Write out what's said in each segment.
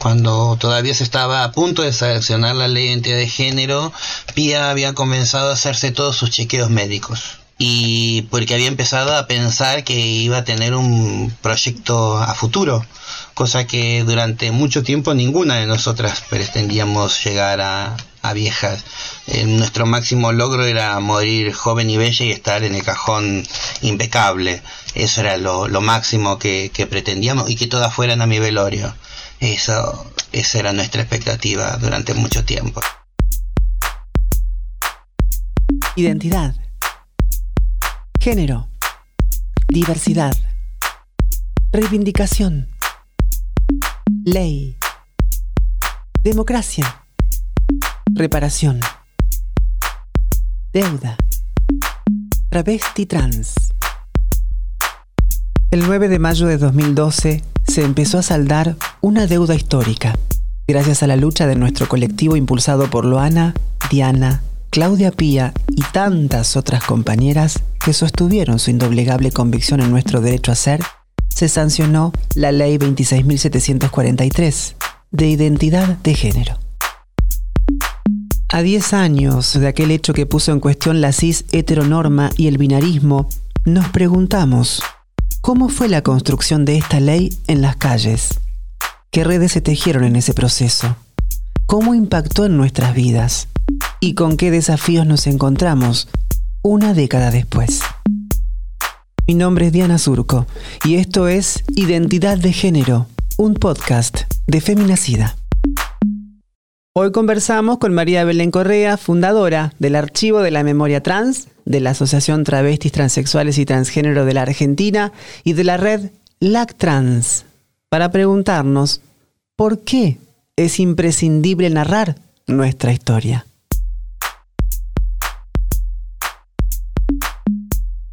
Cuando todavía se estaba a punto de sancionar la ley de identidad de género, Pía había comenzado a hacerse todos sus chequeos médicos. Y porque había empezado a pensar que iba a tener un proyecto a futuro, cosa que durante mucho tiempo ninguna de nosotras pretendíamos llegar a, viejas. Eh, nuestro máximo logro era morir joven y bella y estar en el cajón impecable. Eso era lo, máximo que, que pretendíamos y que todas fueran a mi velorio. Eso, esa era nuestra expectativa durante mucho tiempo. Identidad. Género. Diversidad. Reivindicación. Ley. Democracia. Reparación. Deuda. Travesti trans. El 9 de mayo de 2012, se empezó a saldar una deuda histórica, gracias a la lucha de nuestro colectivo impulsado por Loana, Diana, Claudia Pía y tantas otras compañeras que sostuvieron su indoblegable convicción en nuestro derecho a ser, se sancionó la Ley 26.743 de identidad de género. A 10 años de aquel hecho que puso en cuestión la cis heteronorma y el binarismo, nos preguntamos, ¿Cómo fue la construcción de esta ley en las calles? ¿Qué redes se tejieron en ese proceso? ¿Cómo impactó en nuestras vidas? ¿Y con qué desafíos nos encontramos una década después? Mi nombre es Diana Surco y esto es Identidad de Género, un podcast de Feminacida. Hoy conversamos con María Belén Correa, fundadora del Archivo de la Memoria Trans, de la Asociación Travestis Transexuales y Transgénero de la Argentina y de la red LACTRANS, para preguntarnos por qué es imprescindible narrar nuestra historia.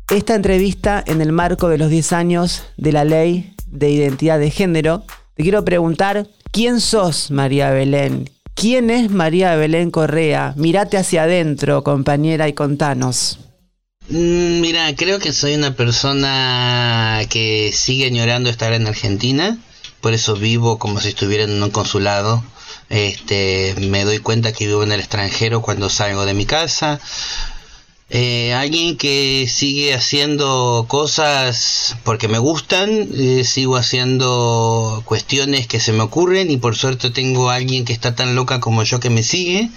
Esta entrevista en el marco de los 10 años de la ley de identidad de género, te quiero preguntar, ¿quién sos María Belén? ¿Quién es María Belén Correa? Mírate hacia adentro, compañera, y contanos. Mm, mira, creo que soy una persona que sigue añorando estar en Argentina, por eso vivo como si estuviera en un consulado. Este, me doy cuenta que vivo en el extranjero cuando salgo de mi casa. Eh, alguien que sigue haciendo cosas porque me gustan, eh, sigo haciendo cuestiones que se me ocurren y por suerte tengo a alguien que está tan loca como yo que me sigue.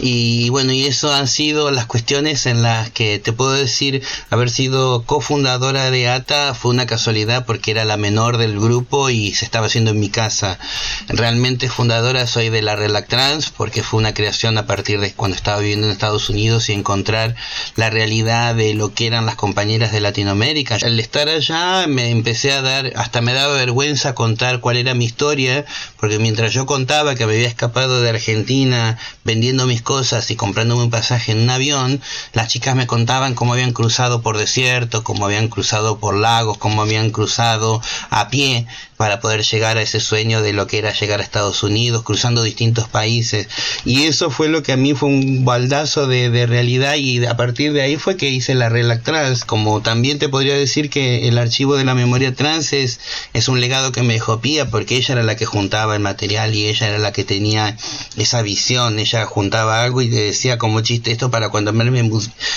Y bueno y eso han sido las cuestiones en las que te puedo decir haber sido cofundadora de ATA fue una casualidad porque era la menor del grupo y se estaba haciendo en mi casa. Realmente fundadora soy de la Relac Trans porque fue una creación a partir de cuando estaba viviendo en Estados Unidos y encontrar la realidad de lo que eran las compañeras de Latinoamérica. Al estar allá me empecé a dar, hasta me daba vergüenza contar cuál era mi historia, porque mientras yo contaba que me había escapado de Argentina vendiendo mis cosas y comprándome un pasaje en un avión, las chicas me contaban cómo habían cruzado por desiertos, cómo habían cruzado por lagos, cómo habían cruzado a pie para poder llegar a ese sueño de lo que era llegar a Estados Unidos, cruzando distintos países. Y eso fue lo que a mí fue un baldazo de, realidad y a partir de ahí fue que hice la Relac Trans. Como también te podría decir que el archivo de la memoria trans es, es un legado que me dejó Pía porque ella era la que juntaba el material y ella era la que tenía esa visión. Ella juntaba algo y te decía como chiste esto para cuando me mi,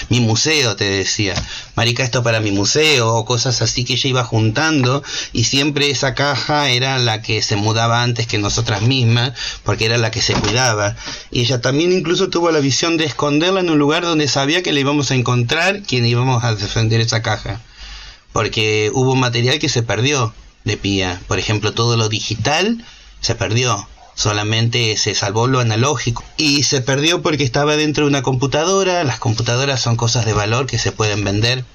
mi museo, te decía. Marica, esto para mi museo o cosas así que ella iba juntando y siempre esa caja era la que se mudaba antes que nosotras mismas porque era la que se cuidaba. Y ella también incluso tuvo la visión de esconderla en un lugar donde sabía que le íbamos a encontrar quien íbamos a defender esa caja. Porque hubo material que se perdió de Pía. Por ejemplo, todo lo digital se perdió. Solamente se salvó lo analógico. Y se perdió porque estaba dentro de una computadora. Las computadoras son cosas de valor que se pueden vender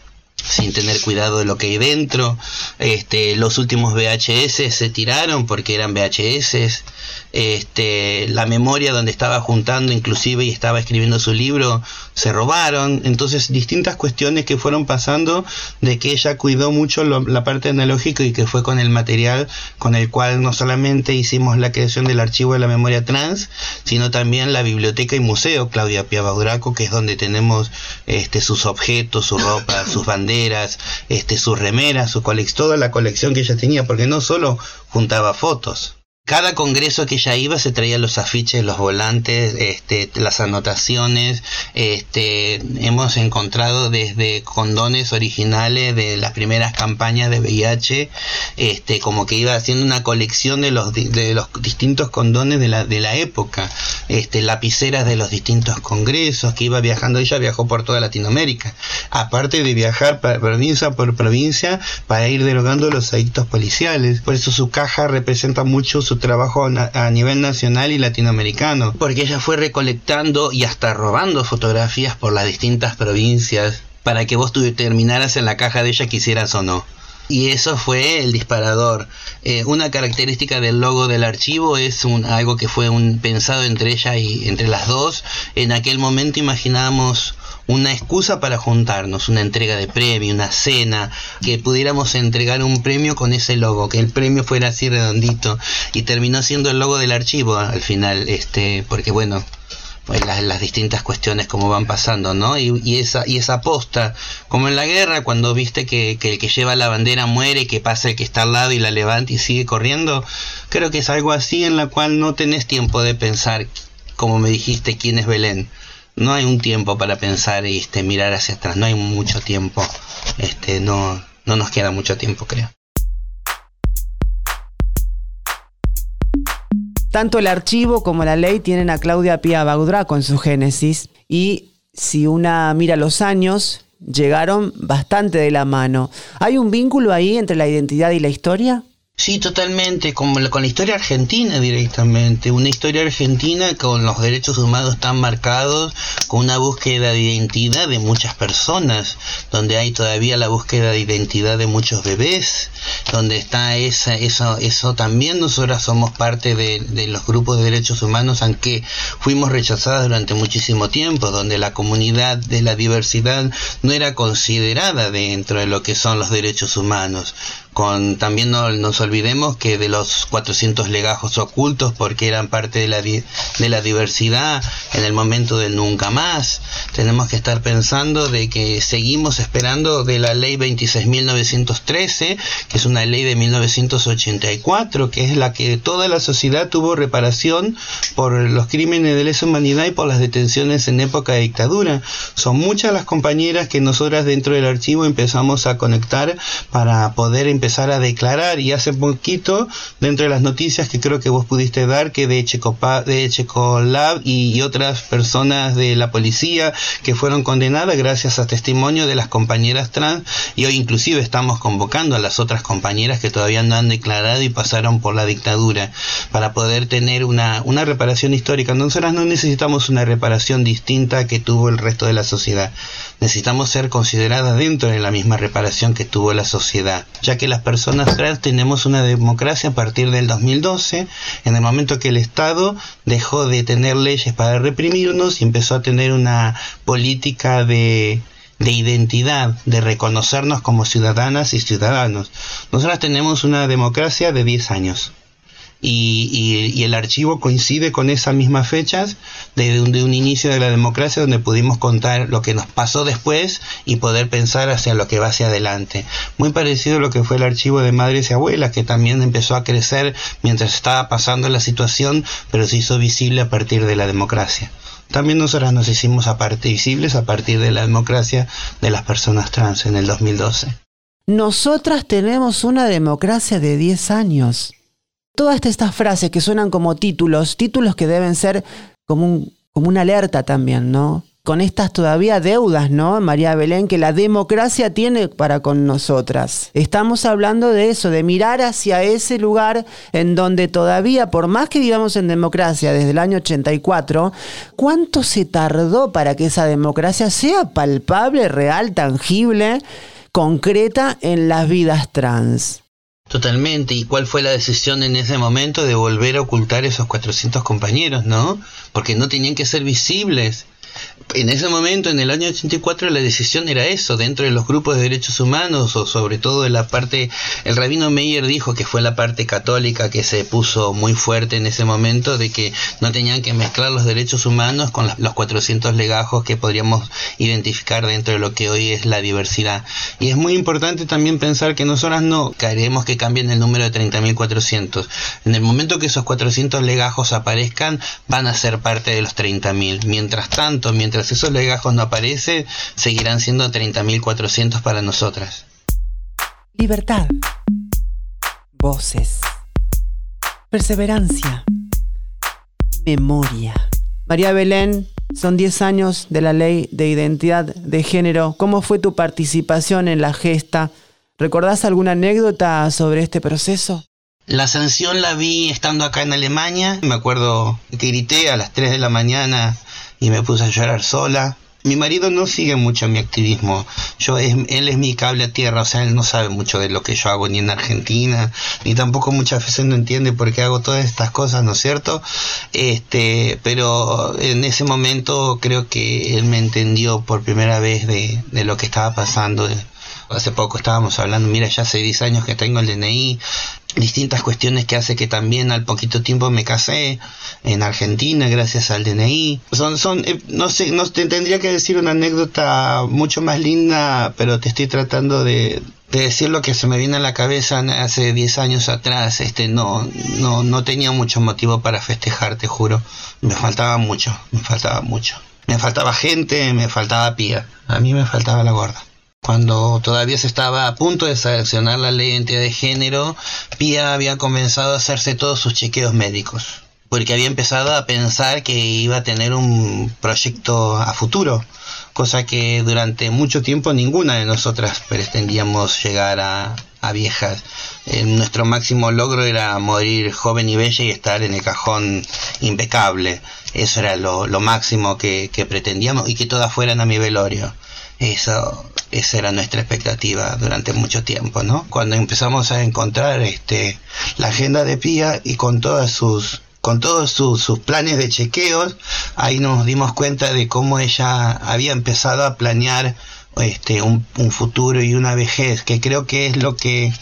sin tener cuidado de lo que hay dentro. Este, los últimos VHS se tiraron porque eran VHS. Este, la memoria donde estaba juntando inclusive y estaba escribiendo su libro se robaron. Entonces distintas cuestiones que fueron pasando de que ella cuidó mucho la parte analógica y que fue con el material con el cual no solamente hicimos la creación del archivo de la memoria trans, sino también la biblioteca y museo Claudia Piavadraco, que es donde tenemos este, sus objetos, su ropa, sus banderas este, sus remeras, su toda la colección que ella tenía, porque no solo juntaba fotos, cada congreso que ella iba se traía los afiches, los volantes, este, las anotaciones. Este, hemos encontrado desde condones originales de las primeras campañas de VIH, este, como que iba haciendo una colección de los, de los distintos condones de la, de la época, este, lapiceras de los distintos congresos, que iba viajando, ella viajó por toda Latinoamérica, aparte de viajar provincia por provincia para ir derogando los adictos policiales. Por eso su caja representa mucho su trabajo a nivel nacional y latinoamericano, porque ella fue recolectando y hasta robando fotografías por las distintas provincias para que vos terminaras en la caja de ella quisieras o no. Y eso fue el disparador. Eh, una característica del logo del archivo es un, algo que fue un, pensado entre ella y entre las dos. En aquel momento imaginábamos una excusa para juntarnos, una entrega de premio, una cena, que pudiéramos entregar un premio con ese logo, que el premio fuera así redondito y terminó siendo el logo del archivo al final, este, porque bueno, pues las, distintas cuestiones como van pasando, ¿no? Y, esa y esa posta, como en la guerra, cuando viste que, que, el que lleva la bandera muere, que pasa el que está al lado y la levanta y sigue corriendo, creo que es algo así en la cual no tenés tiempo de pensar, como me dijiste, quién es Belén no hay un tiempo para pensar y este, mirar hacia atrás, no hay mucho tiempo, este, no, no nos queda mucho tiempo, creo. Tanto el archivo como la ley tienen a Claudia Pía Baudraco en su génesis y si una mira los años, llegaron bastante de la mano. ¿Hay un vínculo ahí entre la identidad y la historia? Sí, totalmente, como con la historia argentina directamente, una historia argentina con los derechos humanos tan marcados, con una búsqueda de identidad de muchas personas, donde hay todavía la búsqueda de identidad de muchos bebés, donde está esa, eso, eso también nosotras somos parte de, de los grupos de derechos humanos, aunque fuimos rechazadas durante muchísimo tiempo, donde la comunidad de la diversidad no era considerada dentro de lo que son los derechos humanos con también no nos olvidemos que de los 400 legajos ocultos porque eran parte de la, de la diversidad en el momento del nunca más tenemos que estar pensando de que seguimos esperando de la ley 26.913 que es una ley de 1984 que es la que toda la sociedad tuvo reparación por los crímenes de lesa humanidad y por las detenciones en época de dictadura. Son muchas las compañeras que nosotras dentro del archivo empezamos a conectar para poder empezar a declarar y hace poquito dentro de las noticias que creo que vos pudiste dar que de Checopa, de Checolab y, y otras personas de la policía que fueron condenadas gracias a testimonio de las compañeras trans y hoy inclusive estamos convocando a las otras compañeras que todavía no han declarado y pasaron por la dictadura para poder tener una, una reparación histórica. Nosotras no necesitamos una reparación distinta que tuvo el resto de la sociedad. Necesitamos ser consideradas dentro de la misma reparación que tuvo la sociedad, ya que las personas trans tenemos una democracia a partir del 2012, en el momento que el Estado dejó de tener leyes para reprimirnos y empezó a tener una política de, de identidad, de reconocernos como ciudadanas y ciudadanos. Nosotras tenemos una democracia de 10 años y, el archivo coincide con esas mismas fechas de, un, inicio de la democracia donde pudimos contar lo que nos pasó después y poder pensar hacia lo que va hacia adelante. Muy parecido a lo que fue el archivo de madres y abuelas, que también empezó a crecer mientras estaba pasando la situación, pero se hizo visible a partir de la democracia. También nosotras nos hicimos aparte visibles a partir de la democracia de las personas trans en el 2012. Nosotras tenemos una democracia de 10 años todas estas frases que suenan como títulos, títulos que deben ser como, un, como una alerta también, ¿no? Con estas todavía deudas, ¿no? María Belén, que la democracia tiene para con nosotras. Estamos hablando de eso, de mirar hacia ese lugar en donde todavía, por más que vivamos en democracia desde el año 84, ¿cuánto se tardó para que esa democracia sea palpable, real, tangible, concreta en las vidas trans? Totalmente. ¿Y cuál fue la decisión en ese momento de volver a ocultar esos 400 compañeros, no? Porque no tenían que ser visibles. En ese momento, en el año 84, la decisión era eso, dentro de los grupos de derechos humanos, o sobre todo en la parte, el rabino Meyer dijo que fue la parte católica que se puso muy fuerte en ese momento, de que no tenían que mezclar los derechos humanos con los 400 legajos que podríamos identificar dentro de lo que hoy es la diversidad. Y es muy importante también pensar que nosotros no queremos que cambien el número de 30.400. En el momento que esos 400 legajos aparezcan, van a ser parte de los 30.000. Mientras tanto, mientras esos legajos no aparecen, seguirán siendo 30.400 para nosotras. Libertad. Voces. Perseverancia. Memoria. María Belén, son 10 años de la ley de identidad de género. ¿Cómo fue tu participación en la gesta? ¿Recordás alguna anécdota sobre este proceso? La sanción la vi estando acá en Alemania. Me acuerdo que grité a las 3 de la mañana y me puse a llorar sola. Mi marido no sigue mucho mi activismo. Yo él es mi cable a tierra, o sea, él no sabe mucho de lo que yo hago ni en Argentina, ni tampoco muchas veces no entiende por qué hago todas estas cosas, ¿no es cierto? Este, pero en ese momento creo que él me entendió por primera vez de, de lo que estaba pasando. Hace poco estábamos hablando, mira, ya hace 10 años que tengo el DNI, distintas cuestiones que hace que también al poquito tiempo me casé en Argentina gracias al DNI. Son, son, eh, no sé, no te tendría que decir una anécdota mucho más linda, pero te estoy tratando de, decir lo que se me viene a la cabeza hace 10 años atrás. Este, no, no, no tenía mucho motivo para festejar, te juro. Me faltaba mucho, me faltaba mucho. Me faltaba gente, me faltaba pía. A mí me faltaba la gorda. Cuando todavía se estaba a punto de seleccionar la ley de identidad de género, Pía había comenzado a hacerse todos sus chequeos médicos, porque había empezado a pensar que iba a tener un proyecto a futuro, cosa que durante mucho tiempo ninguna de nosotras pretendíamos llegar a, viejas. Eh, nuestro máximo logro era morir joven y bella y estar en el cajón impecable. Eso era lo, máximo que pretendíamos y que todas fueran a mi velorio. Eso, esa era nuestra expectativa durante mucho tiempo, ¿no? Cuando empezamos a encontrar este, la agenda de Pía y con todas sus con todos sus, planes de chequeos, ahí nos dimos cuenta de cómo ella había empezado a planear este, un futuro y una vejez, que creo que es lo que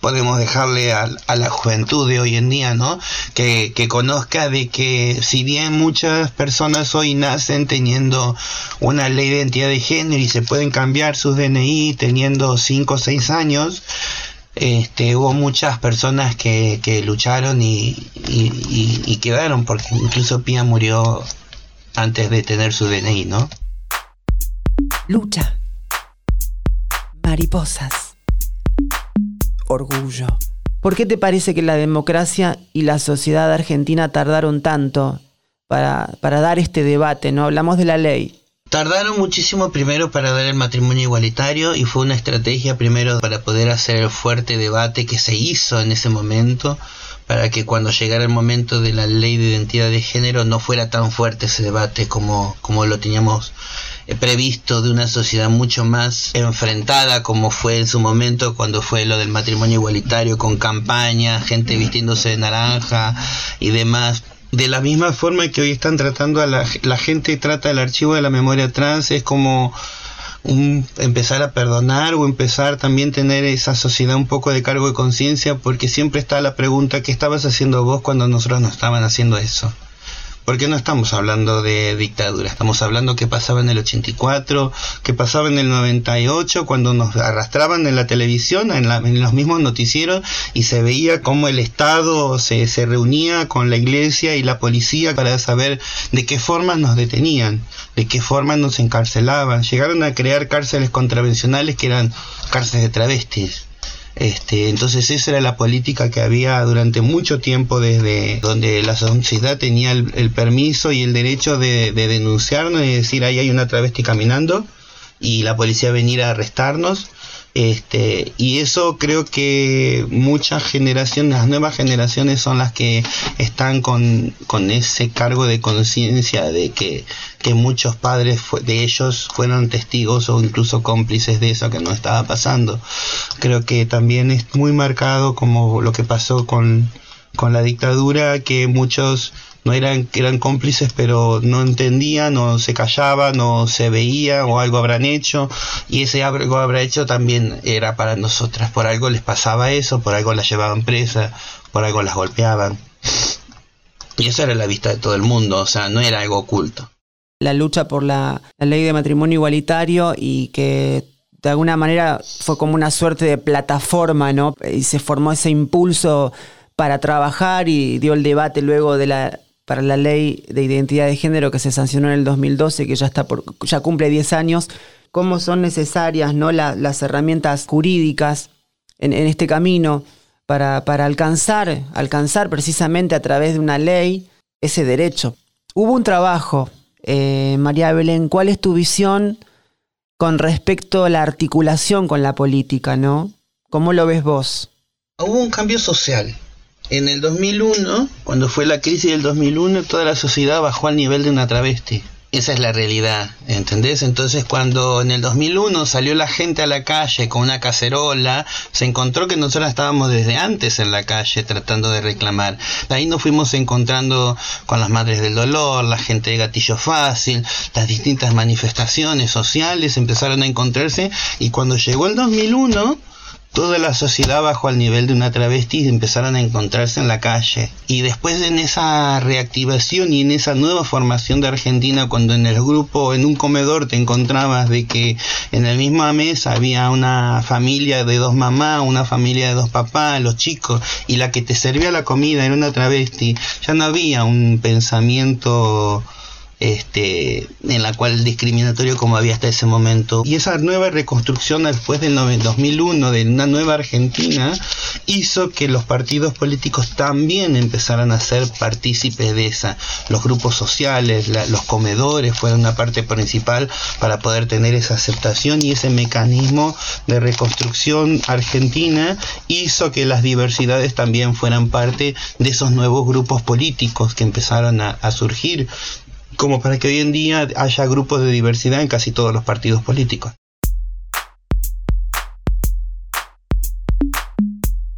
podemos dejarle a, la juventud de hoy en día, ¿no? Que, que conozca de que si bien muchas personas hoy nacen teniendo una ley de identidad de género y se pueden cambiar sus DNI teniendo 5 o 6 años, este, hubo muchas personas que, que lucharon y, y, y, quedaron, porque incluso Pía murió antes de tener su DNI, ¿no? Lucha. Mariposas orgullo. ¿Por qué te parece que la democracia y la sociedad argentina tardaron tanto para, para dar este debate? No hablamos de la ley, Tardaron muchísimo primero para dar el matrimonio igualitario y fue una estrategia primero para poder hacer el fuerte debate que se hizo en ese momento para que cuando llegara el momento de la ley de identidad de género no fuera tan fuerte ese debate como, como lo teníamos previsto de una sociedad mucho más enfrentada como fue en su momento cuando fue lo del matrimonio igualitario con campaña, gente vistiéndose de naranja y demás. De la misma forma que hoy están tratando a la, la gente trata el archivo de la memoria trans es como un, empezar a perdonar o empezar también tener esa sociedad un poco de cargo de conciencia porque siempre está la pregunta ¿qué estabas haciendo vos cuando nosotros no estaban haciendo eso? Porque no estamos hablando de dictadura, estamos hablando que pasaba en el 84, que pasaba en el 98, cuando nos arrastraban en la televisión, en, los mismos noticieros, y se veía cómo el Estado se, se reunía con la iglesia y la policía para saber de qué forma nos detenían, de qué forma nos encarcelaban. Llegaron a crear cárceles contravencionales que eran cárceles de travestis este, entonces esa era la política que había durante mucho tiempo desde donde la sociedad tenía el, permiso y el derecho de, de, denunciarnos y decir ahí hay una travesti caminando y la policía venir a arrestarnos este, y eso creo que muchas generaciones, las nuevas generaciones son las que están con, con ese cargo de conciencia de que, que muchos padres de ellos fueron testigos o incluso cómplices de eso que no estaba pasando. Creo que también es muy marcado como lo que pasó con con la dictadura que muchos no eran, eran cómplices, pero no entendían o se callaban o se veía o algo habrán hecho y ese algo habrá hecho también era para nosotras. Por algo les pasaba eso, por algo las llevaban presa, por algo las golpeaban. Y eso era la vista de todo el mundo, o sea, no era algo oculto. La lucha por la ley de matrimonio igualitario y que de alguna manera fue como una suerte de plataforma, ¿no? Y se formó ese impulso para trabajar y dio el debate luego de la para la ley de identidad de género que se sancionó en el 2012, que ya, está por, ya cumple 10 años, cómo son necesarias ¿no? las herramientas jurídicas en, este camino para, para, alcanzar, alcanzar precisamente a través de una ley ese derecho. Hubo un trabajo, eh, María Belén, ¿cuál es tu visión con respecto a la articulación con la política, ¿no? ¿Cómo lo ves vos? Hubo un cambio social en el 2001, cuando fue la crisis del 2001, toda la sociedad bajó al nivel de una travesti. Esa es la realidad, ¿entendés? Entonces cuando en el 2001 salió la gente a la calle con una cacerola, se encontró que nosotros estábamos desde antes en la calle tratando de reclamar. Ahí nos fuimos encontrando con las madres del dolor, la gente de gatillo fácil, las distintas manifestaciones sociales empezaron a encontrarse y cuando llegó el 2001 toda la sociedad bajo al nivel de una travesti y empezaron a encontrarse en la calle. Y después en esa reactivación y en esa nueva formación de Argentina, cuando en el grupo, en un comedor te encontrabas de que en el mismo mesa había una familia de dos mamás, una familia de dos papás, los chicos, y la que te servía la comida era una travesti, ya no había un pensamiento este, en la cual discriminatorio como había hasta ese momento. Y esa nueva reconstrucción después del 2001 de una nueva Argentina hizo que los partidos políticos también empezaran a ser partícipes de esa. Los grupos sociales, los comedores fueron una parte principal para poder tener esa aceptación y ese mecanismo de reconstrucción argentina hizo que las diversidades también fueran parte de esos nuevos grupos políticos que empezaron a surgir como para que hoy en día haya grupos de diversidad en casi todos los partidos políticos.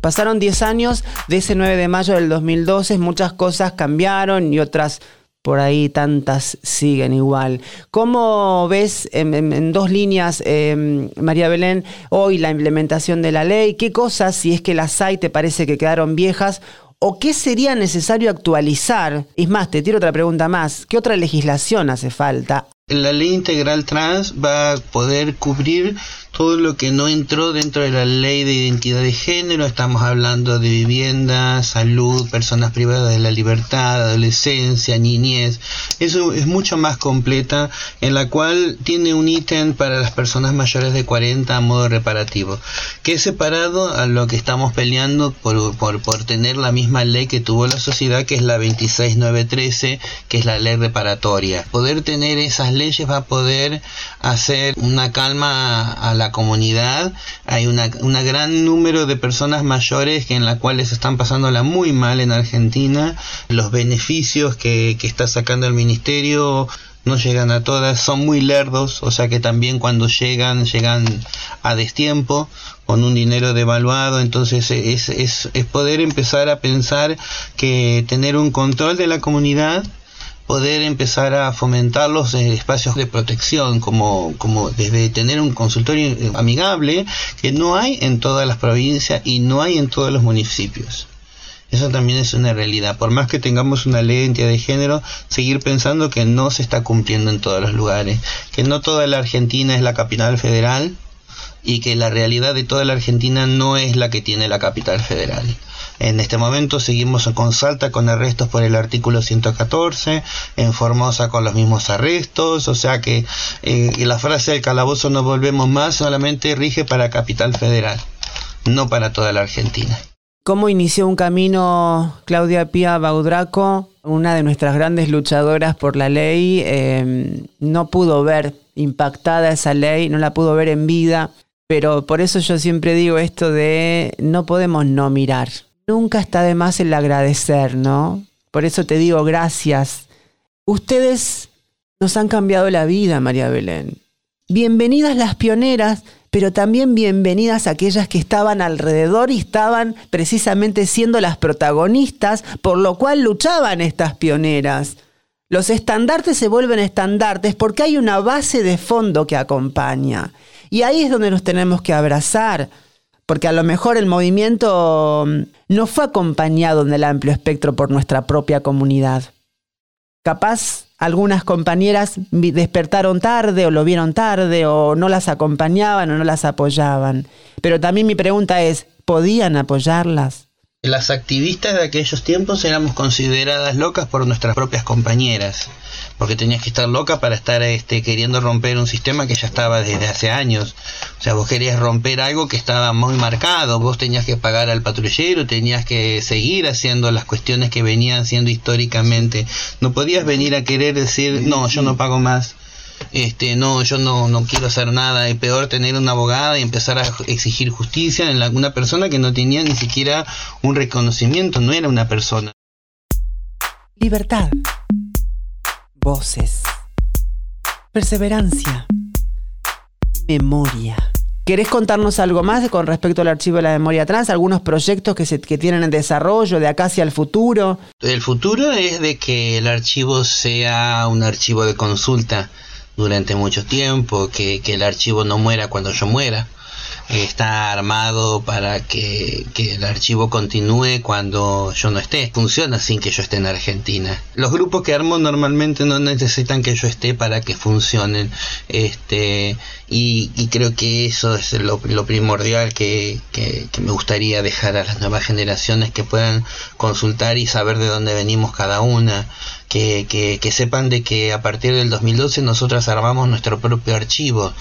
Pasaron 10 años de ese 9 de mayo del 2012, muchas cosas cambiaron y otras por ahí tantas siguen igual. ¿Cómo ves en, dos líneas, em, María Belén, hoy la implementación de la ley? ¿Qué cosas, si es que las hay, te parece que quedaron viejas ¿O qué sería necesario actualizar? Es más, te tiro otra pregunta más. ¿Qué otra legislación hace falta? La ley integral trans va a poder cubrir todo lo que no entró dentro de la ley de identidad de género, estamos hablando de vivienda, salud, personas privadas de la libertad, adolescencia, niñez, eso es mucho más completa, en la cual tiene un ítem para las personas mayores de 40 a modo reparativo, que es separado a lo que estamos peleando por, por, por tener la misma ley que tuvo la sociedad, que es la 26913, que es la ley reparatoria. Poder tener esas leyes va a poder hacer una calma a la comunidad, hay una, una gran número de personas mayores que en las cuales están pasándola muy mal en Argentina, los beneficios que, que está sacando el ministerio no llegan a todas, son muy lerdos, o sea que también cuando llegan, llegan a destiempo, con un dinero devaluado, entonces es, es, es poder empezar a pensar que tener un control de la comunidad poder empezar a fomentar los espacios de protección, como, como desde tener un consultorio eh, amigable que no hay en todas las provincias y no hay en todos los municipios. Eso también es una realidad. Por más que tengamos una ley de identidad de género, seguir pensando que no se está cumpliendo en todos los lugares, que no toda la Argentina es la capital federal y que la realidad de toda la Argentina no es la que tiene la capital federal. En este momento seguimos con Salta con arrestos por el artículo 114, en Formosa con los mismos arrestos, o sea que eh, la frase del calabozo no volvemos más solamente rige para Capital Federal, no para toda la Argentina. ¿Cómo inició un camino Claudia Pía Baudraco, una de nuestras grandes luchadoras por la ley? Em, no pudo ver impactada esa ley, no la pudo ver en vida, pero por eso yo siempre digo esto de no podemos no mirar. Nunca está de más el agradecer, ¿no? Por eso te digo gracias. Ustedes nos han cambiado la vida, María Belén. Bienvenidas las pioneras, pero también bienvenidas aquellas que estaban alrededor y estaban precisamente siendo las protagonistas, por lo cual luchaban estas pioneras. Los estandartes se vuelven estandartes porque hay una base de fondo que acompaña. Y ahí es donde nos tenemos que abrazar, porque a lo mejor el movimiento mm, no fue acompañado en el amplio espectro por nuestra propia comunidad. Capaz algunas compañeras despertaron tarde o lo vieron tarde o no las acompañaban o no las apoyaban. Pero también mi pregunta es, ¿podían apoyarlas? Las activistas de aquellos tiempos éramos consideradas locas por nuestras propias compañeras, porque tenías que estar loca para estar este, queriendo romper un sistema que ya estaba desde hace años. O sea, vos querías romper algo que estaba muy marcado, vos tenías que pagar al patrullero, tenías que seguir haciendo las cuestiones que venían siendo históricamente. No podías venir a querer decir, no, yo no pago más este no yo no, no quiero hacer nada es peor tener una abogada y empezar a exigir justicia en una persona que no tenía ni siquiera un reconocimiento no era una persona libertad voces perseverancia memoria ¿Querés contarnos algo más con respecto al archivo de la memoria trans? ¿Algunos proyectos que, se, que tienen en desarrollo de acá hacia el futuro? El futuro es de que el archivo sea un archivo de consulta durante mucho tiempo, que, que el archivo no muera cuando yo muera está armado para que, el archivo continúe cuando yo no esté. Funciona sin que yo esté en Argentina. Los grupos que armo normalmente no necesitan que yo esté para que funcionen. Este, y, creo que eso es lo, primordial que, me gustaría dejar a las nuevas generaciones que puedan consultar y saber de dónde venimos cada una. Que, que sepan de que a partir del 2012 nosotras armamos nuestro propio archivo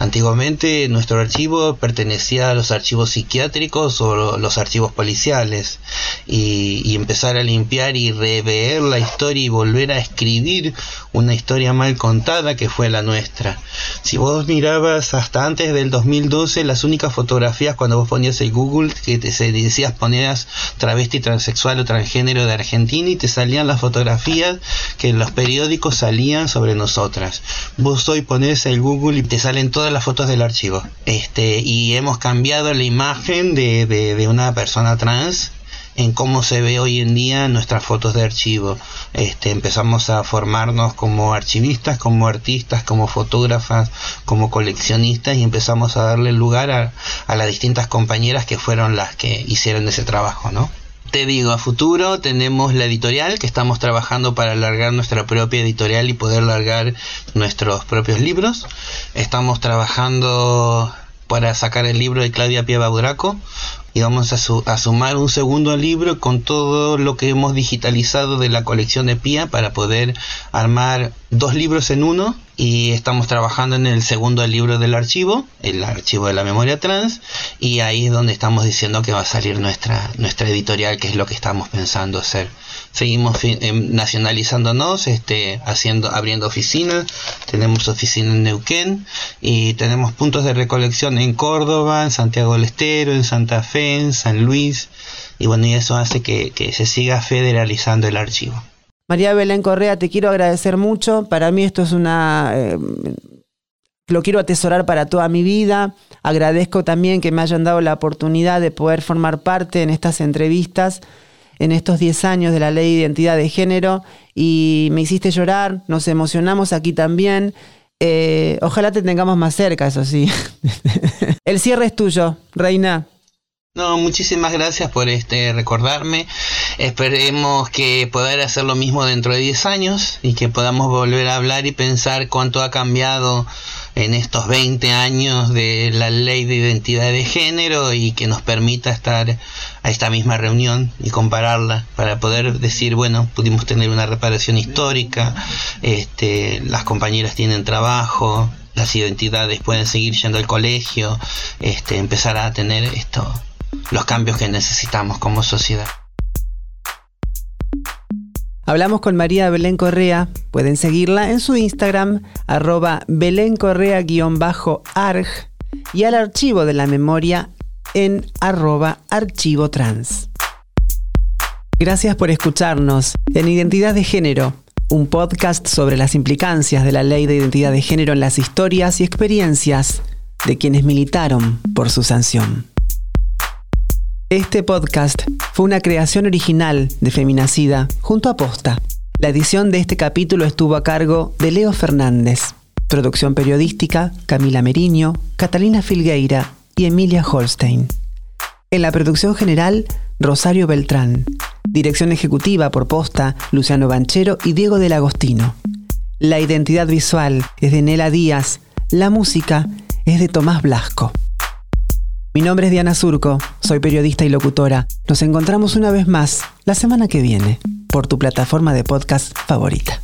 Antiguamente nuestro archivo pertenecía a los archivos psiquiátricos o los archivos policiales y, empezar a limpiar y rever la historia y volver a escribir una historia mal contada que fue la nuestra. Si vos mirabas hasta antes del 2012 las únicas fotografías cuando vos ponías el Google que te decías ponías travesti, transexual o transgénero de Argentina y te salían las fotografías que en los periódicos salían sobre nosotras. Vos hoy pones el Google y te salen todas las fotos del archivo. Este, y hemos cambiado la imagen de, de, una persona trans en cómo se ve hoy en día nuestras fotos de archivo. Este, empezamos a formarnos como archivistas, como artistas, como fotógrafas, como coleccionistas y empezamos a darle lugar a, a las distintas compañeras que fueron las que hicieron ese trabajo, ¿no? Te digo, a futuro tenemos la editorial que estamos trabajando para alargar nuestra propia editorial y poder largar nuestros propios libros. Estamos trabajando para sacar el libro de Claudia Pieva Buraco y vamos a, sumar un segundo libro con todo lo que hemos digitalizado de la colección de Pia para poder armar dos libros en uno. Y estamos trabajando en el segundo libro del archivo, el archivo de la memoria trans y ahí es donde estamos diciendo que va a salir nuestra nuestra editorial que es lo que estamos pensando hacer seguimos em, nacionalizándonos, este, haciendo, abriendo oficinas, tenemos oficina en Neuquén y tenemos puntos de recolección en Córdoba, en Santiago del Estero, en Santa Fe, en San Luis, y bueno, y eso hace que, se siga federalizando el archivo. María Belén Correa, te quiero agradecer mucho. Para mí esto es una... Eh, lo quiero atesorar para toda mi vida. Agradezco también que me hayan dado la oportunidad de poder formar parte en estas entrevistas en estos 10 años de la ley de identidad de género y me hiciste llorar, nos emocionamos aquí también. Eh, ojalá te tengamos más cerca, eso sí. El cierre es tuyo, Reina. No, muchísimas gracias por este recordarme. Esperemos que poder hacer lo mismo dentro de 10 años y que podamos volver a hablar y pensar cuánto ha cambiado en estos 20 años de la ley de identidad de género y que nos permita estar a esta misma reunión y compararla para poder decir, bueno, pudimos tener una reparación histórica, este, las compañeras tienen trabajo, las identidades pueden seguir yendo al colegio, este, empezar a tener esto, los cambios que necesitamos como sociedad. Hablamos con María Belén Correa, pueden seguirla en su Instagram, arroba Belén Correa-arg y al archivo de la memoria en arroba archivo trans. Gracias por escucharnos en Identidad de Género, un podcast sobre las implicancias de la ley de identidad de género en las historias y experiencias de quienes militaron por su sanción. Este podcast fue una creación original de Feminacida junto a Posta. La edición de este capítulo estuvo a cargo de Leo Fernández. Producción periodística, Camila Meriño, Catalina Filgueira y Emilia Holstein. En la producción general, Rosario Beltrán. Dirección ejecutiva por posta, Luciano Banchero y Diego del Agostino. La identidad visual es de Nela Díaz. La música es de Tomás Blasco. Mi nombre es Diana Surco, soy periodista y locutora. Nos encontramos una vez más la semana que viene por tu plataforma de podcast favorita.